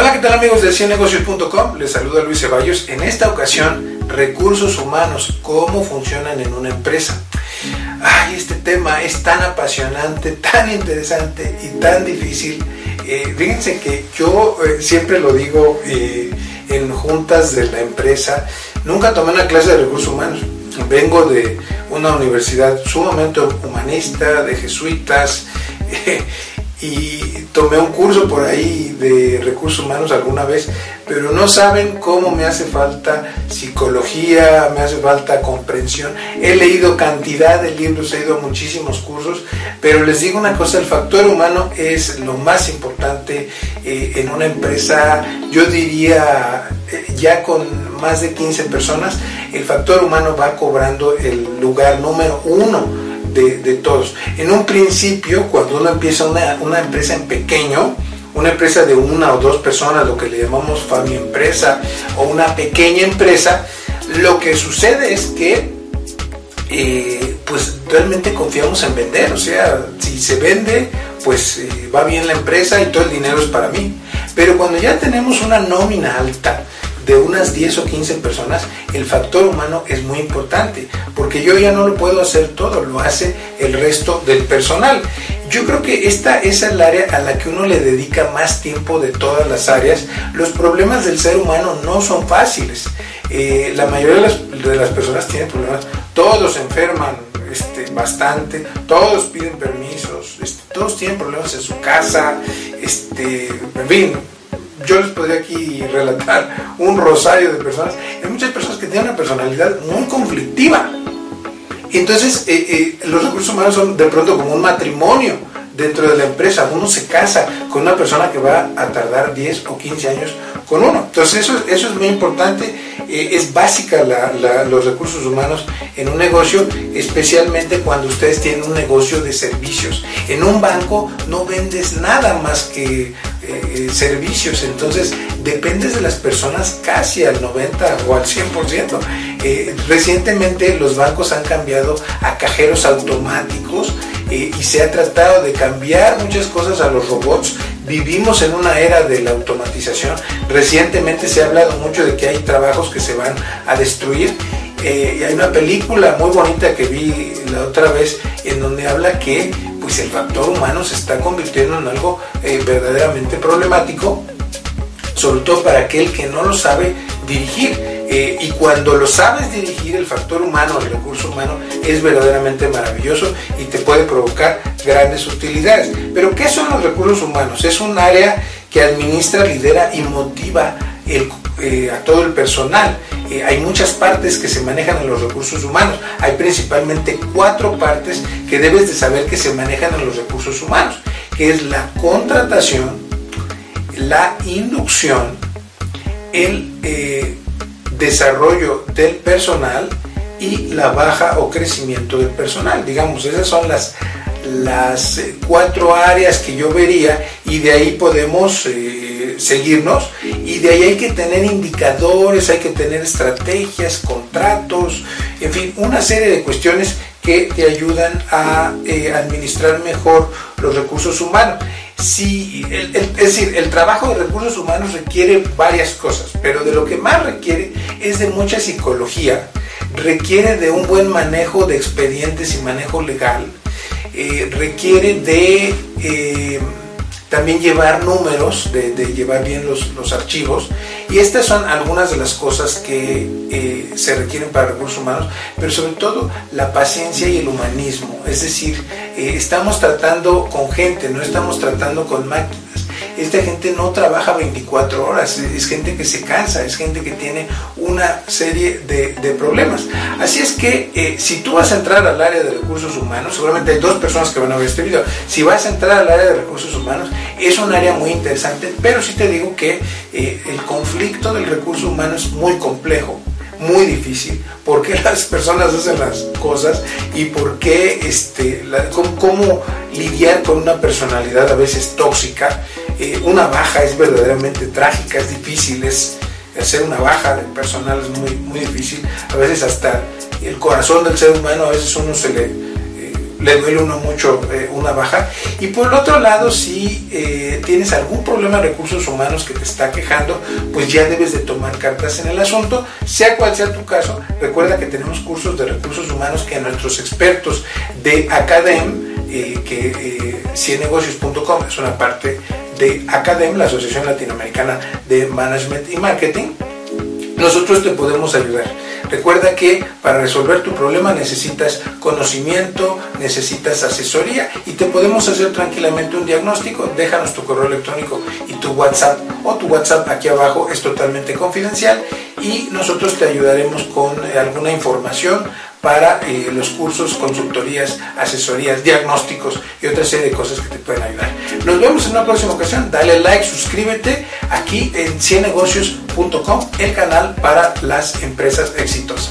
Hola, ¿qué tal amigos de ciennegocios.com? Les saluda Luis Ceballos. En esta ocasión, recursos humanos, cómo funcionan en una empresa. Ay, este tema es tan apasionante, tan interesante y tan difícil. Eh, fíjense que yo eh, siempre lo digo eh, en juntas de la empresa, nunca tomé una clase de recursos humanos. Vengo de una universidad sumamente humanista, de jesuitas, y tomé un curso por ahí de recursos humanos alguna vez, pero no saben cómo me hace falta psicología, me hace falta comprensión. He leído cantidad de libros, he ido a muchísimos cursos, pero les digo una cosa, el factor humano es lo más importante eh, en una empresa, yo diría eh, ya con más de 15 personas, el factor humano va cobrando el lugar número uno de, todos. En un principio, cuando uno empieza una, una, empresa en pequeño, una empresa de una o dos personas, lo que le llamamos familia empresa o una pequeña empresa, lo que sucede es que eh, pues realmente confiamos en vender, o sea, si se vende, pues eh, va bien la empresa y todo el dinero es para mí. Pero cuando ya tenemos una nómina alta, de unas 10 o 15 personas, el factor humano es muy importante, porque yo ya no lo puedo hacer todo, lo hace el resto del personal. Yo creo que esta es el área a la que uno le dedica más tiempo de todas las áreas. Los problemas del ser humano no son fáciles. Eh, la mayoría de las, de las, personas tienen problemas, todos enferman este, bastante, todos piden permisos, este, todos tienen problemas en su casa, este, en fin, yo les podría aquí relatar un rosario de personas. Hay muchas personas que tienen una personalidad muy conflictiva. Entonces, eh, eh, los recursos humanos son de pronto como un matrimonio dentro de la empresa. Uno se casa con una persona que va a tardar 10 o 15 años con uno. Entonces, eso, eso es muy importante. Eh, es básica los recursos humanos en un negocio, especialmente cuando ustedes tienen un negocio de servicios. En un banco no vendes nada más que eh, servicios, entonces dependes de las personas casi al 90 o al 100%. Eh, recientemente los bancos han cambiado a cajeros automáticos eh, y se ha tratado de cambiar muchas cosas a los robots. Vivimos en una era de la automatización. Recientemente se ha hablado mucho de que hay trabajos que se van a destruir. hay una película muy bonita que vi la otra vez en donde habla que pues el factor humano se está convirtiendo en algo eh, verdaderamente problemático, sobre todo para aquel que no lo sabe dirigir. Eh, y cuando lo sabes dirigir, el factor humano, el recurso humano, es verdaderamente maravilloso y te puede provocar grandes utilidades. Pero ¿qué son los recursos humanos? Es un área que administra, lidera y motiva eh, a todo el personal. Eh, hay muchas partes que se manejan en los recursos humanos. Hay principalmente cuatro partes que debes de saber que se manejan en los recursos humanos, es la contratación, la inducción, el eh, desarrollo del personal y la baja o crecimiento del personal. Digamos, esas son las, las eh, cuatro áreas que yo vería y de ahí podemos seguirnos y de ahí hay que tener indicadores, hay que tener estrategias, contratos, en fin, una serie de cuestiones que te ayudan a eh, administrar mejor los recursos humanos. Si, es decir, el trabajo de recursos humanos requiere varias cosas, pero de lo que más requiere es de mucha psicología, requiere de un buen manejo de expedientes y manejo legal, eh, requiere de eh, también llevar números, de, llevar bien los, archivos. Y estas son algunas de las cosas que eh, se requieren para recursos humanos, pero sobre todo la paciencia y el humanismo. Es decir, estamos tratando con gente, no estamos tratando con máquinas esta gente no trabaja 24 horas, es gente que se cansa, es gente que tiene una serie de, problemas. Así es que eh, si tú vas a entrar al área de recursos humanos, seguramente hay dos personas que van a ver este video, si vas a entrar al área de recursos humanos, es un área muy interesante, pero sí te digo que eh, el conflicto del recurso humano es muy complejo muy difícil, por qué las personas hacen las cosas y por qué, este, cómo, lidiar con una personalidad a veces tóxica. Eh, una baja es verdaderamente trágica, es difícil, es, hacer una baja de personal es muy, muy difícil. A veces hasta el corazón del ser humano, a veces uno se le, eh, le duele uno mucho eh, una baja. Y por el otro lado, si tienes algún problema de recursos humanos que te está quejando, pues ya debes de tomar cartas en el asunto, sea cual sea tu caso. Recuerda que tenemos cursos de recursos humanos que nuestros expertos de Academ, que ciennegocios.com es una parte de Academ, la Asociación Latinoamericana de Management y Marketing, nosotros te podemos ayudar. Recuerda que para resolver tu problema necesitas conocimiento, necesitas asesoría y te podemos hacer tranquilamente un diagnóstico. Déjanos tu correo electrónico y tu WhatsApp o tu WhatsApp aquí abajo es totalmente confidencial y nosotros te ayudaremos con alguna información para eh, los cursos, consultorías, asesorías, diagnósticos y otra serie de cosas que te pueden ayudar. Nos vemos en una próxima ocasión. Dale like, suscríbete aquí en ciennegocios.com, el canal para las empresas exitosas.